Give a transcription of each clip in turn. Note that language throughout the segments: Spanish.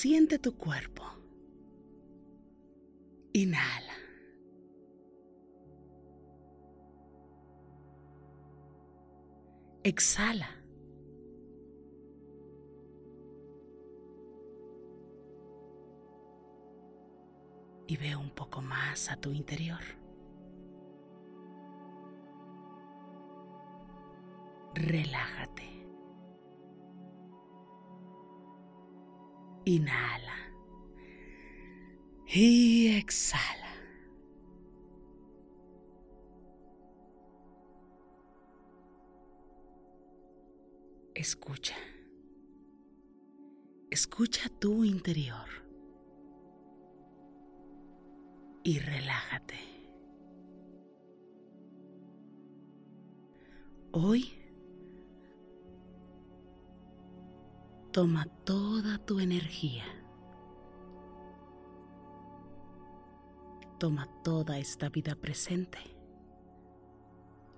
Siente tu cuerpo. Inhala. Exhala. y ve un poco más a tu interior. Relájate. Inhala. Y exhala. Escucha. Escucha tu interior. y relájate. Hoy toma toda tu energía. Toma toda esta vida presente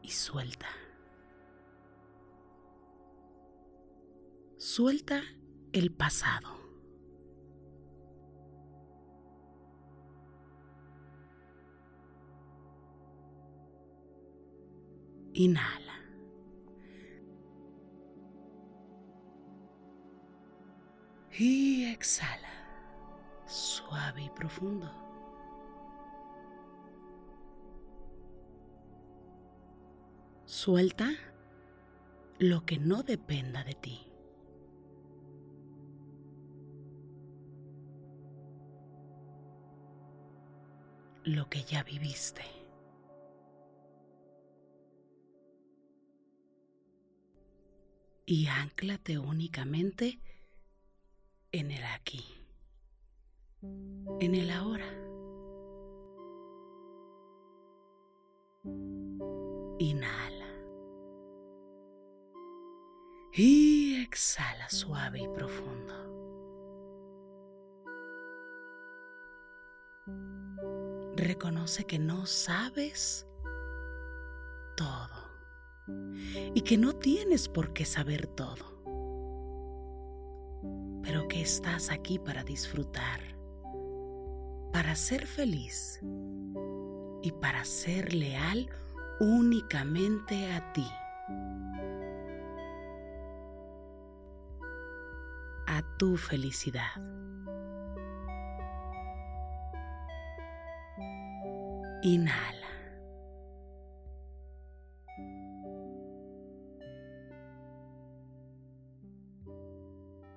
y suelta. Suelta el pasado. Inhala. Y exhala, suave y profundo. Suelta lo que no dependa de ti. Lo que ya viviste. y anclate únicamente en el aquí, en el ahora. Inhala. Y exhala suave y profundo. Reconoce que no sabes todo y que no tienes por qué saber todo, pero que estás aquí para disfrutar, para ser feliz y para ser leal únicamente a ti. A tu felicidad. Inhala.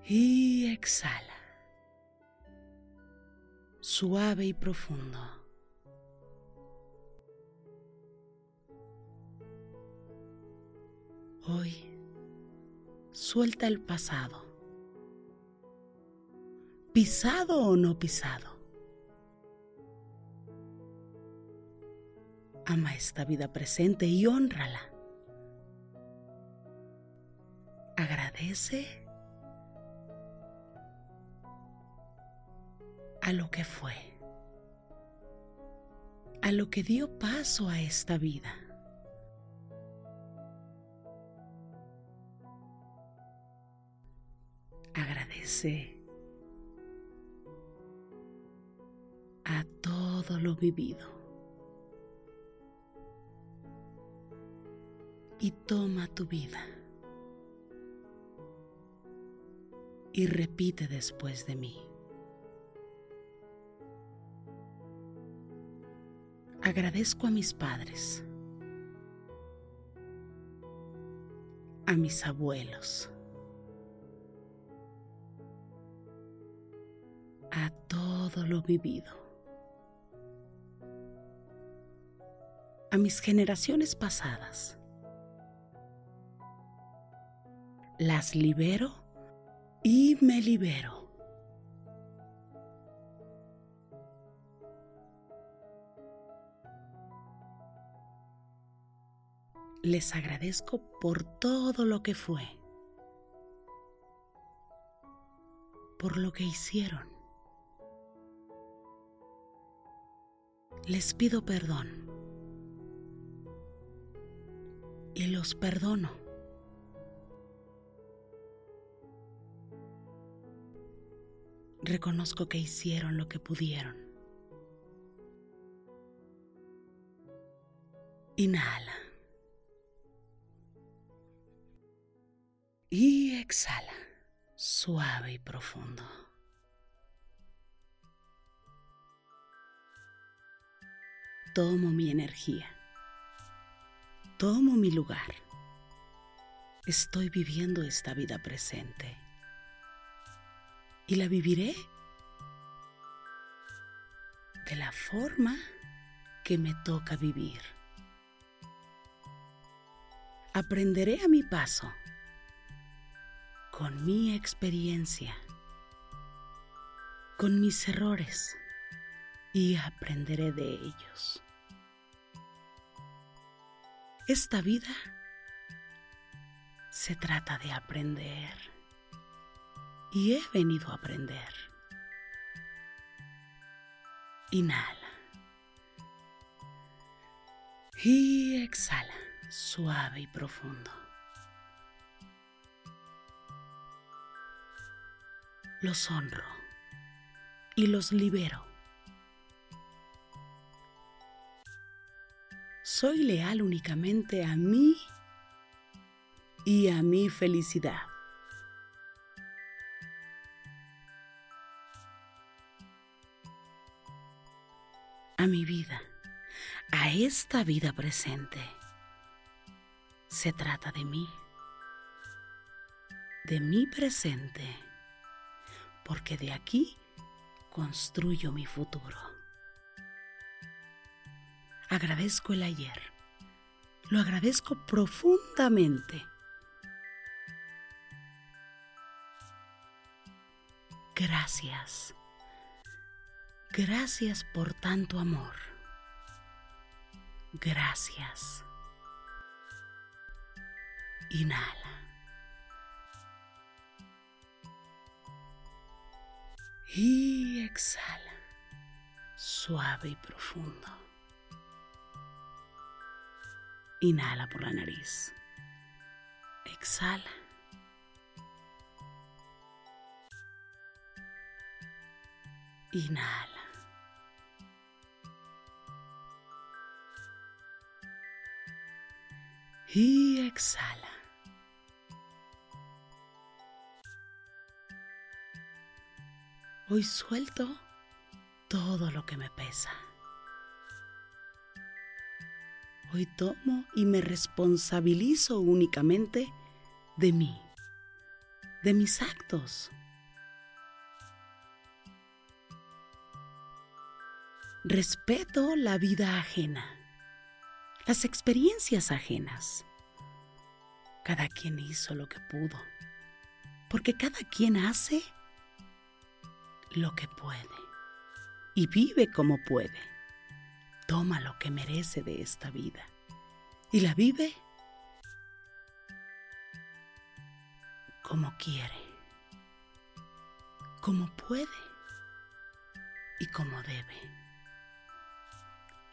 Y exhala. Suave y profundo. Hoy, suelta el pasado. Pisado o no pisado. Ama esta vida presente y honrala. Agradece a lo que fue, a lo que dio paso a esta vida. Agradece a todo lo vivido y toma tu vida y repite después de mí. Agradezco a mis padres, a mis abuelos, a todo lo vivido, a mis generaciones pasadas. Las libero y me libero. Les agradezco por todo lo que fue, por lo que hicieron. Les pido perdón y los perdono. Reconozco que hicieron lo que pudieron. Inhala. Exhala suave y profundo. Tomo mi energía. Tomo mi lugar. Estoy viviendo esta vida presente. Y la viviré de la forma que me toca vivir. Aprenderé a mi paso con mi experiencia, con mis errores y aprenderé de ellos. Esta vida se trata de aprender y he venido a aprender. Inhala y exhala suave y profundo. Los honro y los libero. Soy leal únicamente a mí y a mi felicidad. A mi vida, a esta vida presente. Se trata de mí, de mi presente porque de aquí construyo mi futuro. Agradezco el ayer, lo agradezco profundamente. Gracias, gracias por tanto amor. Gracias. Inhala. Y exhala suave y profundo. Inhala por la nariz. Exhala. Inhala. Y exhala. Hoy suelto todo lo que me pesa. Hoy tomo y me responsabilizo únicamente de mí, de mis actos. Respeto la vida ajena, las experiencias ajenas. Cada quien hizo lo que pudo, porque cada quien hace lo que puede y vive como puede toma lo que merece de esta vida y la vive como quiere, como puede y como debe.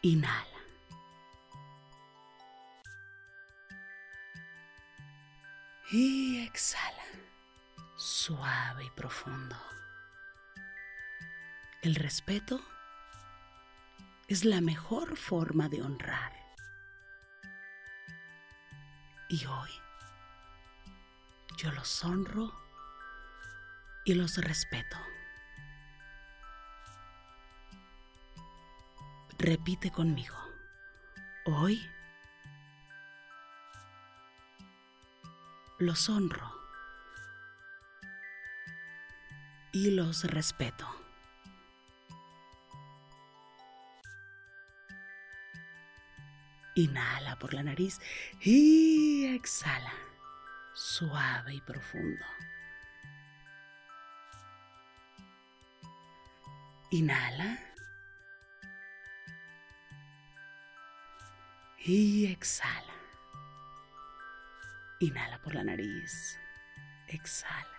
Inhala. Y exhala, suave y profundo. El respeto es la mejor forma de honrar. Y hoy yo los honro y los respeto. Repite conmigo. Hoy los honro y los respeto. Inhala por la nariz y exhala, suave y profundo. Inhala. Y exhala. Inhala por la nariz. Exhala.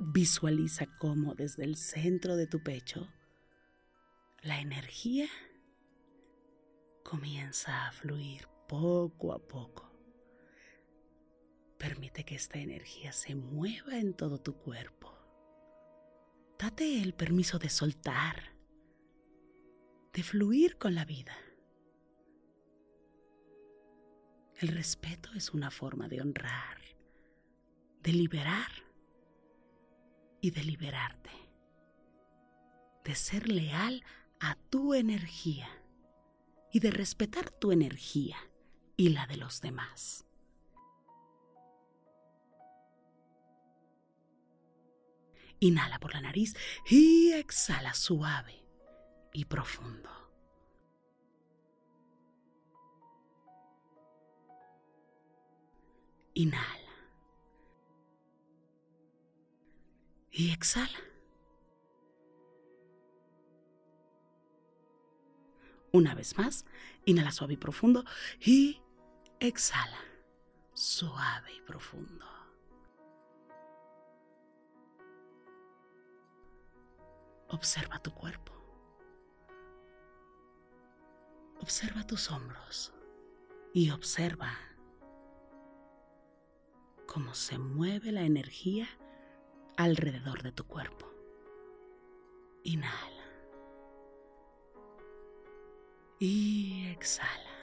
Visualiza cómo desde el centro de tu pecho la energía comienza a fluir poco a poco. Permite que esta energía se mueva en todo tu cuerpo. Date el permiso de soltar, de fluir con la vida. El respeto es una forma de honrar, de liberar y de liberarte, de ser leal a tu energía y de respetar tu energía y la de los demás. Inhala por la nariz y exhala suave y profundo. Inhala. Y exhala. Una vez más, inhala suave y profundo y exhala suave y profundo. Observa tu cuerpo. Observa tus hombros y observa cómo se mueve la energía alrededor de tu cuerpo. Inhala. Y exhala.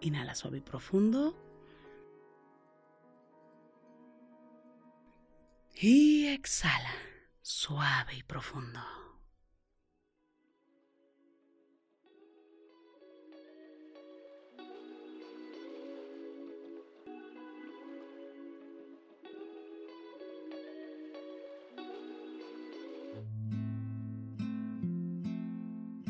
Inhala suave y profundo. Y exhala suave y profundo.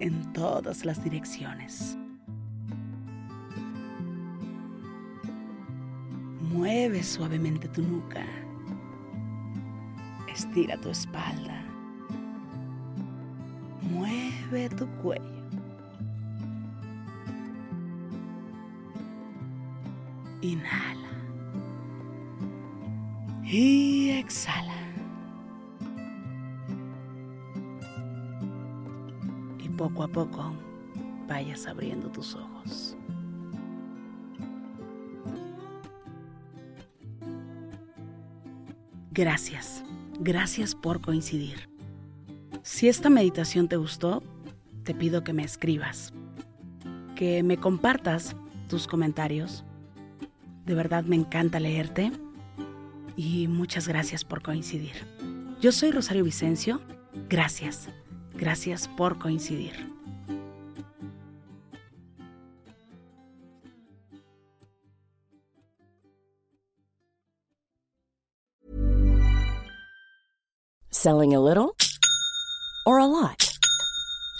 en todas las direcciones. Mueve suavemente tu nuca. Estira tu espalda. Mueve tu cuello. Inhala. Y exhala. Poco a poco vayas abriendo tus ojos. Gracias, gracias por coincidir. Si esta meditación te gustó, te pido que me escribas, que me compartas tus comentarios. De verdad me encanta leerte y muchas gracias por coincidir. Yo soy Rosario Vicencio. Gracias, gracias por coincidir. Selling a little or a lot?